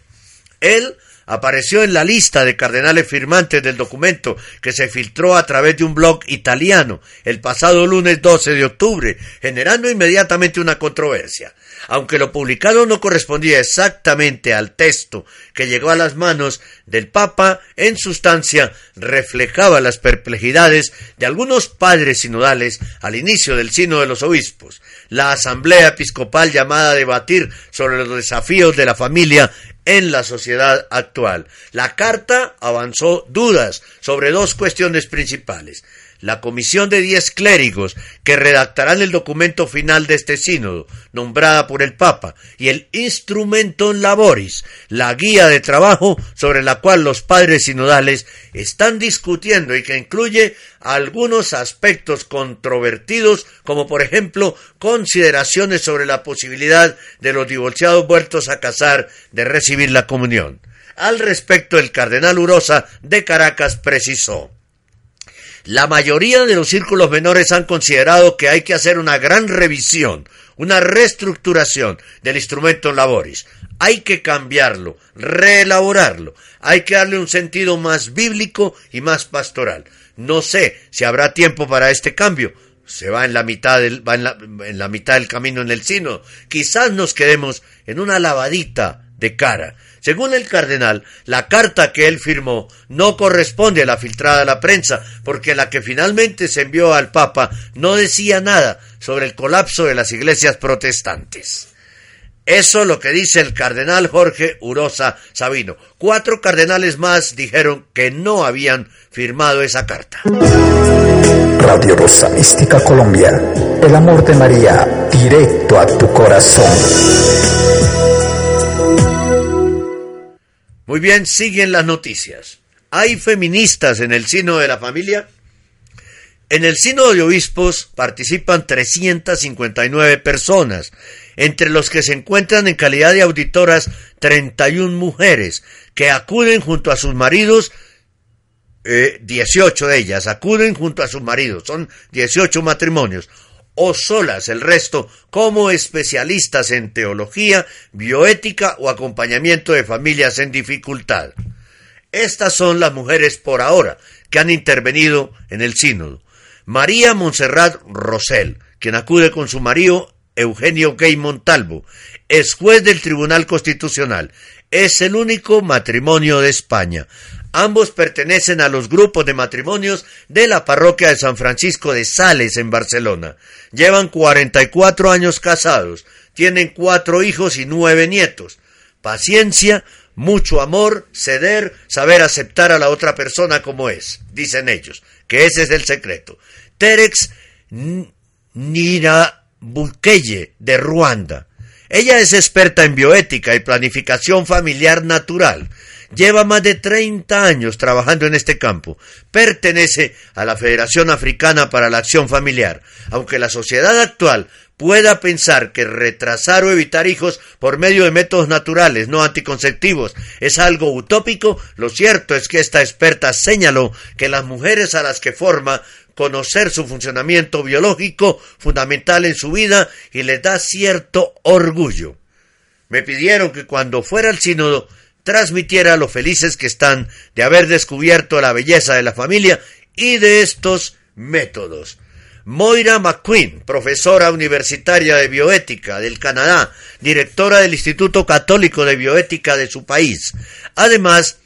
S1: Él apareció en la lista de cardenales firmantes del documento que se filtró a través de un blog italiano el pasado lunes 12 de octubre, generando inmediatamente una controversia. Aunque lo publicado no correspondía exactamente al texto que llegó a las manos del Papa, en sustancia reflejaba las perplejidades de algunos padres sinodales al inicio del Sino de los Obispos, la Asamblea Episcopal llamada a debatir sobre los desafíos de la familia en la sociedad actual. La carta avanzó dudas sobre dos cuestiones principales la comisión de diez clérigos que redactarán el documento final de este sínodo, nombrada por el Papa, y el Instrumentum Laboris, la guía de trabajo sobre la cual los padres sinodales están discutiendo y que incluye algunos aspectos controvertidos, como por ejemplo consideraciones sobre la posibilidad de los divorciados vueltos a casar de recibir la comunión. Al respecto, el cardenal Urosa de Caracas precisó la mayoría de los círculos menores han considerado que hay que hacer una gran revisión, una reestructuración del instrumento laboris. Hay que cambiarlo, reelaborarlo. Hay que darle un sentido más bíblico y más pastoral. No sé si habrá tiempo para este cambio. Se va en la mitad del, va en la, en la mitad del camino en el sino. Quizás nos quedemos en una lavadita de cara. Según el cardenal, la carta que él firmó no corresponde a la filtrada a la prensa, porque la que finalmente se envió al Papa no decía nada sobre el colapso de las iglesias protestantes. Eso es lo que dice el cardenal Jorge Urosa Sabino. Cuatro cardenales más dijeron que no habían firmado esa carta.
S2: Radio Rosa Mística Colombia, el amor de María, directo a tu corazón.
S1: Muy bien, siguen las noticias. ¿Hay feministas en el Sino de la Familia? En el Sino de Obispos participan 359 personas, entre los que se encuentran en calidad de auditoras 31 mujeres, que acuden junto a sus maridos, eh, 18 de ellas acuden junto a sus maridos, son 18 matrimonios, o solas el resto como especialistas en teología, bioética o acompañamiento de familias en dificultad. Estas son las mujeres por ahora que han intervenido en el sínodo. María Montserrat Rosell, quien acude con su marido Eugenio Gay Montalvo, es juez del Tribunal Constitucional. Es el único matrimonio de España. Ambos pertenecen a los grupos de matrimonios de la parroquia de San Francisco de Sales en Barcelona. Llevan 44 años casados, tienen cuatro hijos y nueve nietos. Paciencia, mucho amor, ceder, saber aceptar a la otra persona como es, dicen ellos, que ese es el secreto. Terex Nirabukeye de Ruanda. Ella es experta en bioética y planificación familiar natural. Lleva más de 30 años trabajando en este campo. Pertenece a la Federación Africana para la Acción Familiar. Aunque la sociedad actual pueda pensar que retrasar o evitar hijos por medio de métodos naturales no anticonceptivos es algo utópico, lo cierto es que esta experta señaló que las mujeres a las que forma conocer su funcionamiento biológico fundamental en su vida y les da cierto orgullo. Me pidieron que cuando fuera al sínodo transmitiera lo felices que están de haber descubierto la belleza de la familia y de estos métodos. Moira McQueen, profesora universitaria de bioética del Canadá, directora del Instituto Católico de Bioética de su país. Además,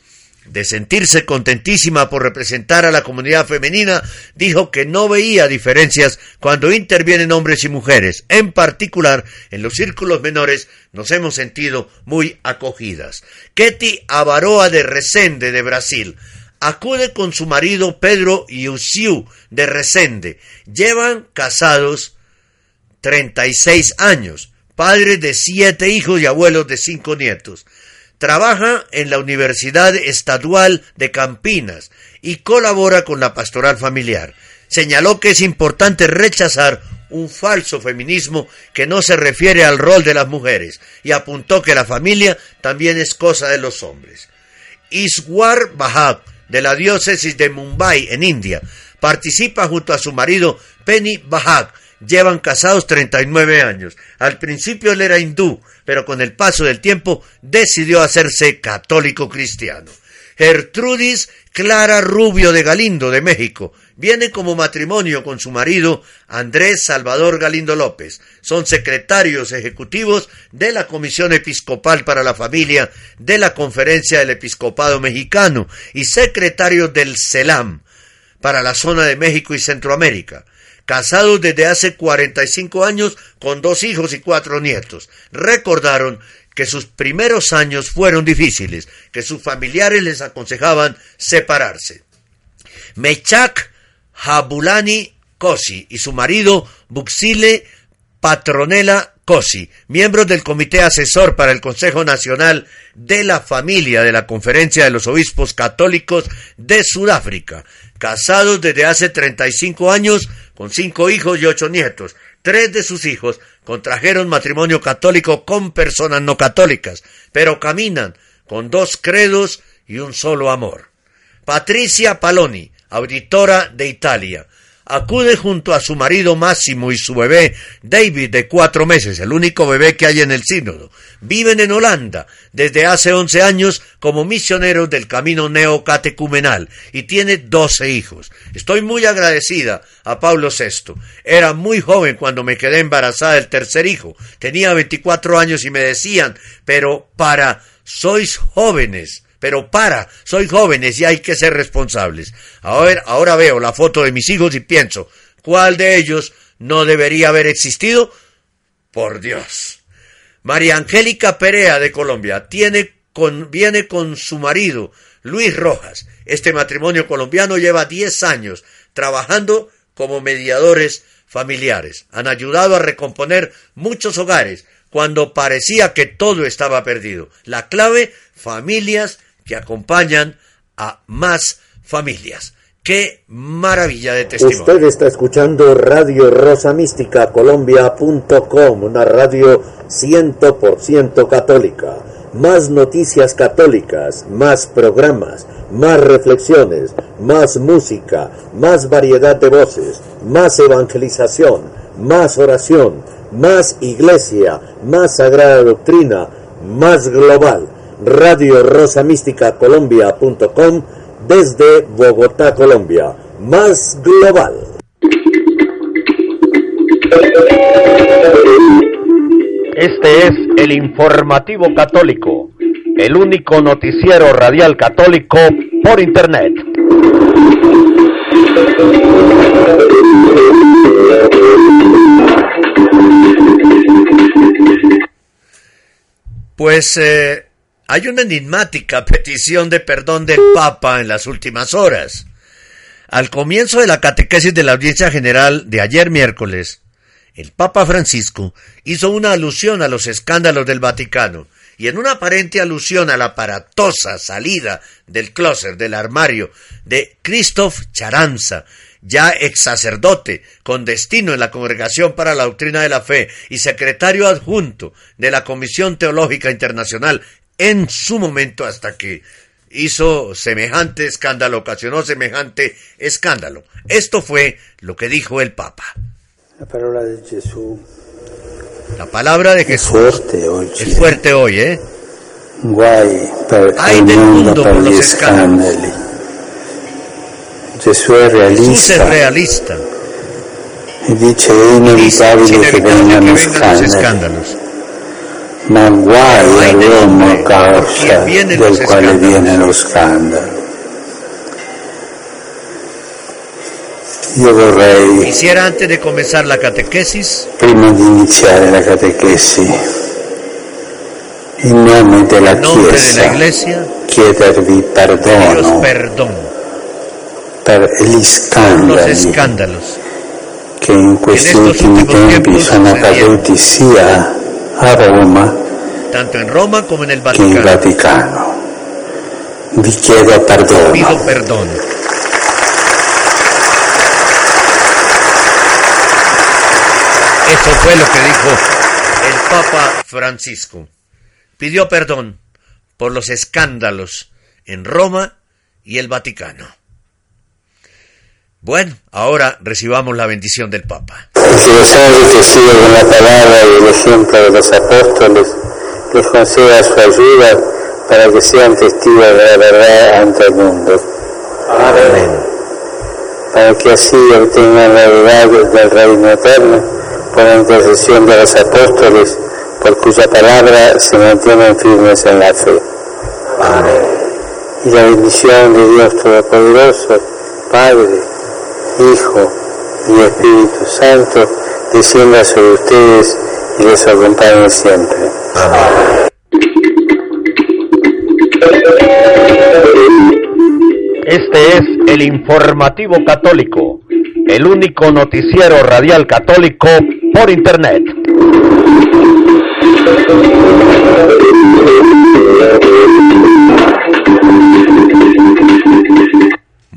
S1: de sentirse contentísima por representar a la comunidad femenina, dijo que no veía diferencias cuando intervienen hombres y mujeres. En particular, en los círculos menores nos hemos sentido muy acogidas. Ketty Avaroa de Resende, de Brasil, acude con su marido Pedro Yusiu de Resende. Llevan casados 36 años, padres de siete hijos y abuelos de cinco nietos. Trabaja en la Universidad Estadual de Campinas y colabora con la pastoral familiar. Señaló que es importante rechazar un falso feminismo que no se refiere al rol de las mujeres y apuntó que la familia también es cosa de los hombres. Iswar Bahag, de la diócesis de Mumbai, en India, participa junto a su marido Penny Bahag. Llevan casados 39 años. Al principio él era hindú, pero con el paso del tiempo decidió hacerse católico cristiano. Gertrudis Clara Rubio de Galindo, de México, viene como matrimonio con su marido Andrés Salvador Galindo López. Son secretarios ejecutivos de la Comisión Episcopal para la Familia de la Conferencia del Episcopado Mexicano y secretarios del CELAM para la zona de México y Centroamérica casados desde hace 45 años con dos hijos y cuatro nietos. Recordaron que sus primeros años fueron difíciles, que sus familiares les aconsejaban separarse. Mechak Jabulani Kosi y su marido Buxile Patronela Kosi, miembros del Comité Asesor para el Consejo Nacional de la Familia de la Conferencia de los Obispos Católicos de Sudáfrica, casados desde hace 35 años con cinco hijos y ocho nietos. Tres de sus hijos contrajeron matrimonio católico con personas no católicas, pero caminan con dos credos y un solo amor. Patricia Paloni, auditora de Italia, acude junto a su marido Máximo y su bebé David de cuatro meses, el único bebé que hay en el sínodo. Viven en Holanda desde hace once años como misioneros del camino neocatecumenal y tiene doce hijos. Estoy muy agradecida a Pablo VI. Era muy joven cuando me quedé embarazada del tercer hijo. Tenía veinticuatro años y me decían, pero para, sois jóvenes pero para, soy jóvenes y hay que ser responsables. Ahora, veo la foto de mis hijos y pienso, ¿cuál de ellos no debería haber existido? Por Dios. María Angélica Perea de Colombia tiene viene con su marido, Luis Rojas. Este matrimonio colombiano lleva 10 años trabajando como mediadores familiares. Han ayudado a recomponer muchos hogares cuando parecía que todo estaba perdido. La clave, familias que acompañan a más familias. ¡Qué maravilla de testimonio!
S9: Usted está escuchando Radio Rosa Mística Colombia.com, una radio 100% católica. Más noticias católicas, más programas, más reflexiones, más música, más variedad de voces, más evangelización, más oración, más iglesia, más sagrada doctrina, más global Radio Rosa Mística Colombia.com desde Bogotá, Colombia. Más global.
S3: Este es el informativo católico, el único noticiero radial católico por Internet.
S1: Pues eh, hay una enigmática petición de perdón del Papa en las últimas horas. Al comienzo de la catequesis de la audiencia general de ayer miércoles, el Papa Francisco hizo una alusión a los escándalos del Vaticano y en una aparente alusión a la aparatosa salida del closet, del armario, de Christoph Charanza, ya ex sacerdote con destino en la Congregación para la Doctrina de la Fe y secretario adjunto de la Comisión Teológica Internacional en su momento hasta que hizo semejante escándalo, ocasionó semejante escándalo. Esto fue lo que dijo el Papa.
S10: La palabra de Jesús.
S1: La palabra de Jesús
S10: es fuerte hoy.
S1: Es fuerte hoy, ¿eh?
S10: Guay
S1: Hay del mundo por los escándalos.
S10: Jesús es realista.
S1: Jesús es realista.
S10: Y dice, es inevitable, que vengan los escándalos. Ma guai all'uomo a causa del quale viene lo scandalo. Io vorrei,
S1: Quisiera antes de comenzar la catequesis,
S10: prima di iniziare la catechesi, in nome della
S1: nombre de la
S10: Chiesa,
S1: iglesia,
S10: chiedervi perdono per gli scandali che in questi ultimi tempi sono accaduti sia a Roma
S1: tanto en Roma como en el
S10: che in
S1: Vaticano.
S10: Vaticano. Vi chiedo
S1: Pido perdón. Eso fue lo que dijo el Papa Francisco. Pidió perdón por los escándalos en Roma y el Vaticano. Bueno, ahora recibamos la bendición del Papa.
S10: Que los hombres que siguen la palabra y el ejemplo de los apóstoles les conceda su ayuda para que sean testigos de la verdad ante el mundo. Amén. Para que así obtengan la verdad del reino eterno por la intercesión de los apóstoles, por cuya palabra se mantienen firmes en la fe. Amén. Y la bendición de Dios Todopoderoso, Padre, Hijo y Espíritu Santo descienda sobre ustedes y les acompañe siempre.
S3: Este es el informativo católico, el único noticiero radial católico por internet.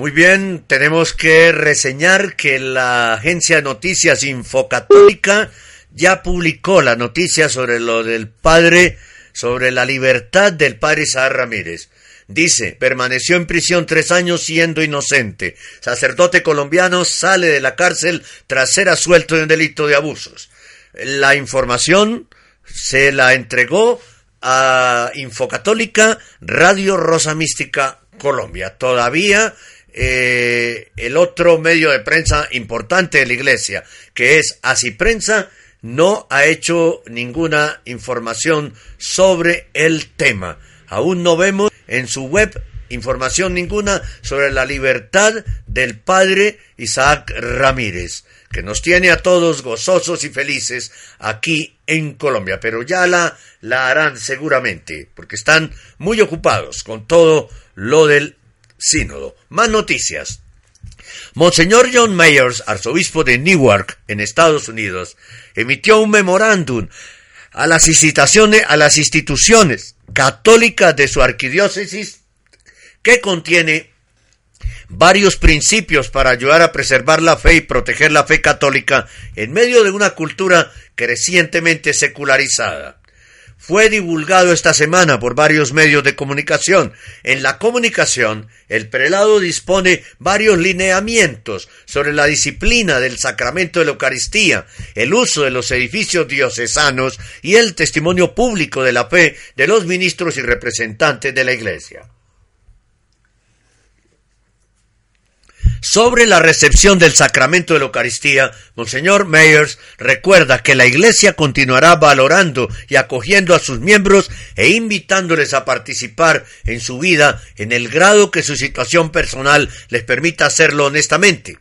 S1: Muy bien, tenemos que reseñar que la agencia de noticias Infocatólica ya publicó la noticia sobre lo del padre, sobre la libertad del padre Isaac Ramírez. Dice, permaneció en prisión tres años siendo inocente. Sacerdote colombiano sale de la cárcel tras ser asuelto de un delito de abusos. La información se la entregó a Infocatólica Radio Rosa Mística Colombia. Todavía eh, el otro medio de prensa importante de la iglesia, que es Así Prensa, no ha hecho ninguna información sobre el tema. Aún no vemos en su web información ninguna sobre la libertad del padre Isaac Ramírez, que nos tiene a todos gozosos y felices aquí en Colombia, pero ya la, la harán seguramente, porque están muy ocupados con todo lo del sínodo. Más noticias. Monseñor John Mayers, arzobispo de Newark, en Estados Unidos, emitió un memorándum a las instituciones, a las instituciones católicas de su arquidiócesis que contiene varios principios para ayudar a preservar la fe y proteger la fe católica en medio de una cultura crecientemente secularizada fue divulgado esta semana por varios medios de comunicación. En la comunicación, el prelado dispone varios lineamientos sobre la disciplina del sacramento de la Eucaristía, el uso de los edificios diocesanos y el testimonio público de la fe de los ministros y representantes de la Iglesia. Sobre la recepción del sacramento de la Eucaristía, Monseñor Meyers recuerda que la Iglesia continuará valorando y acogiendo a sus miembros e invitándoles a participar en su vida en el grado que su situación personal les permita hacerlo honestamente.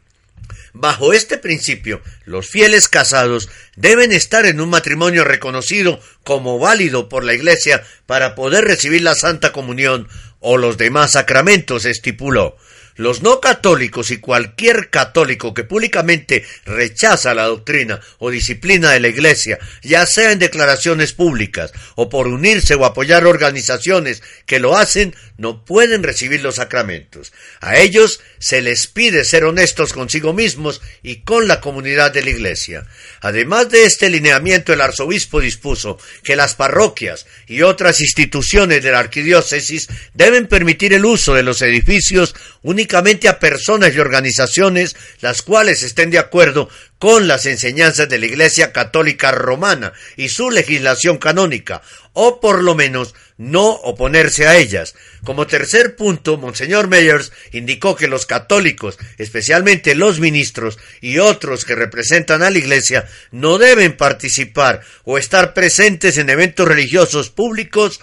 S1: Bajo este principio, los fieles casados deben estar en un matrimonio reconocido como válido por la Iglesia para poder recibir la Santa Comunión o los demás sacramentos, estipuló. Los no católicos y cualquier católico que públicamente rechaza la doctrina o disciplina de la Iglesia, ya sea en declaraciones públicas o por unirse o apoyar organizaciones que lo hacen, no pueden recibir los sacramentos. A ellos se les pide ser honestos consigo mismos y con la comunidad de la Iglesia. Además de este lineamiento, el arzobispo dispuso que las parroquias y otras instituciones de la arquidiócesis deben permitir el uso de los edificios únicamente a personas y organizaciones las cuales estén de acuerdo con las enseñanzas de la Iglesia Católica Romana y su legislación canónica, o por lo menos no oponerse a ellas. Como tercer punto, Monseñor Meyers indicó que los católicos, especialmente los ministros y otros que representan a la Iglesia, no deben participar o estar presentes en eventos religiosos públicos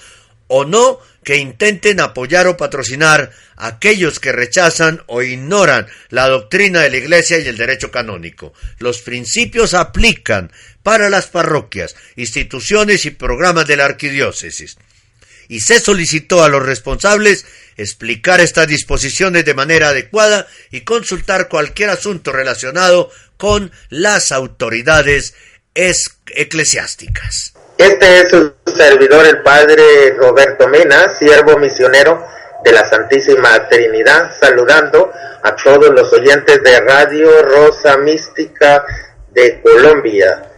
S1: o no que intenten apoyar o patrocinar a aquellos que rechazan o ignoran la doctrina de la Iglesia y el derecho canónico. Los principios aplican para las parroquias, instituciones y programas de la arquidiócesis. Y se solicitó a los responsables explicar estas disposiciones de manera adecuada y consultar cualquier asunto relacionado con las autoridades eclesiásticas.
S11: Este es su servidor, el Padre Roberto Mena, siervo misionero de la Santísima Trinidad, saludando a todos los oyentes de Radio Rosa Mística de Colombia,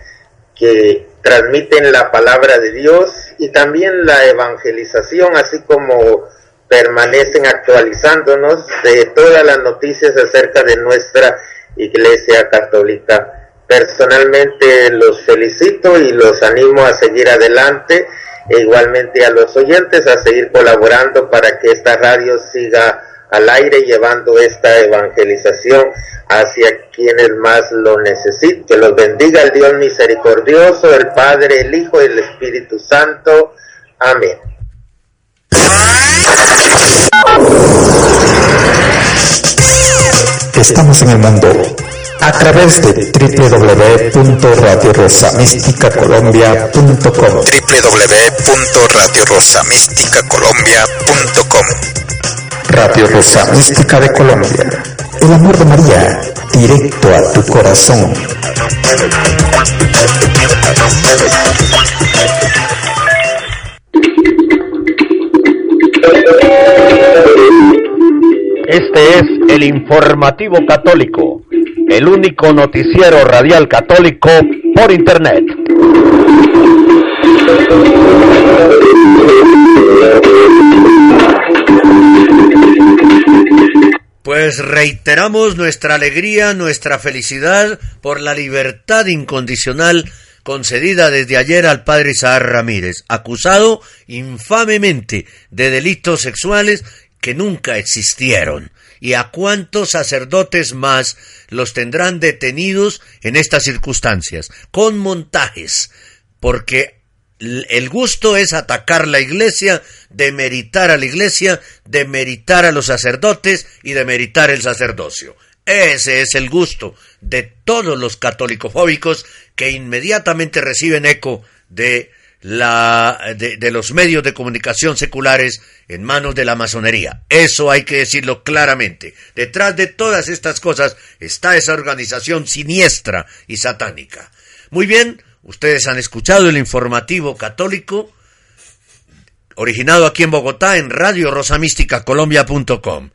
S11: que transmiten la palabra de Dios y también la evangelización, así como permanecen actualizándonos de todas las noticias acerca de nuestra Iglesia Católica. Personalmente los felicito y los animo a seguir adelante e igualmente a los oyentes a seguir colaborando para que esta radio siga al aire llevando esta evangelización hacia quienes más lo necesiten. Que los bendiga el Dios misericordioso, el Padre, el Hijo y el Espíritu Santo. Amén.
S2: Estamos en el mundo a través de www.radiorosamisticacolombia.com
S12: www.radiorosamisticacolombia.com
S2: Radio Rosa Mística de Colombia. El amor de María, directo a tu corazón.
S3: Este es el informativo católico, el único noticiero radial católico por Internet.
S1: Pues reiteramos nuestra alegría, nuestra felicidad por la libertad incondicional concedida desde ayer al padre Isaac Ramírez, acusado infamemente de delitos sexuales que nunca existieron. ¿Y a cuántos sacerdotes más los tendrán detenidos en estas circunstancias? Con montajes, porque el gusto es atacar la iglesia, demeritar a la iglesia, demeritar a los sacerdotes y demeritar el sacerdocio. Ese es el gusto de todos los católicofóbicos que inmediatamente reciben eco de la, de, de, los medios de comunicación seculares en manos de la masonería. Eso hay que decirlo claramente. Detrás de todas estas cosas está esa organización siniestra y satánica. Muy bien, ustedes han escuchado el informativo católico originado aquí en Bogotá en Radio Colombia.com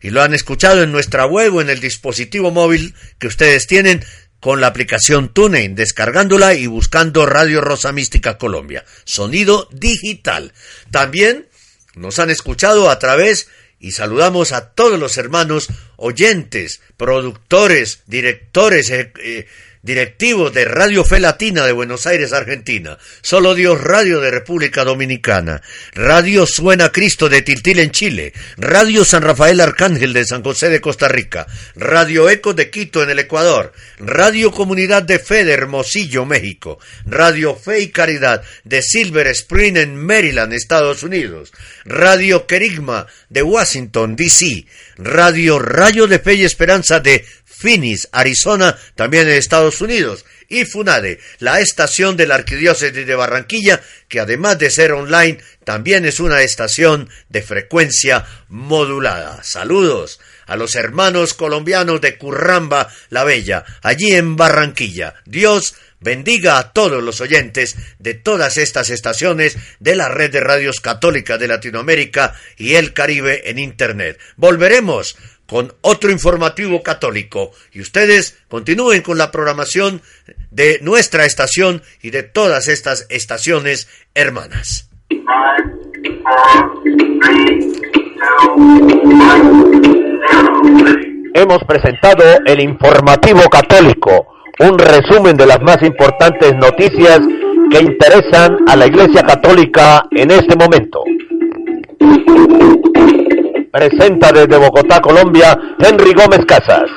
S1: y lo han escuchado en nuestra web o en el dispositivo móvil que ustedes tienen con la aplicación TuneIn, descargándola y buscando Radio Rosa Mística Colombia. Sonido digital. También nos han escuchado a través y saludamos a todos los hermanos oyentes, productores, directores, eh, eh, directivos de Radio Fe Latina de Buenos Aires, Argentina, Solo Dios Radio de República Dominicana, Radio Suena Cristo de Tiltil en Chile, Radio San Rafael Arcángel de San José de Costa Rica, Radio Eco de Quito en el Ecuador, Radio Comunidad de Fe de Hermosillo, México, Radio Fe y Caridad de Silver Spring en Maryland, Estados Unidos, Radio Querigma de Washington, D.C., Radio Rayo de Fe y Esperanza de Phoenix, Arizona, también en Estados Unidos, y FUNADE, la estación de la Arquidiócesis de Barranquilla, que además de ser online, también es una estación de frecuencia modulada. Saludos a los hermanos colombianos de Curramba la Bella, allí en Barranquilla. Dios bendiga a todos los oyentes de todas estas estaciones de la red de radios católicas de Latinoamérica y el Caribe en Internet. Volveremos con otro informativo católico y ustedes continúen con la programación de nuestra estación y de todas estas estaciones hermanas. Hemos presentado el informativo católico, un resumen de las más importantes noticias que interesan a la Iglesia Católica en este momento. Presenta desde Bogotá, Colombia, Henry Gómez Casas.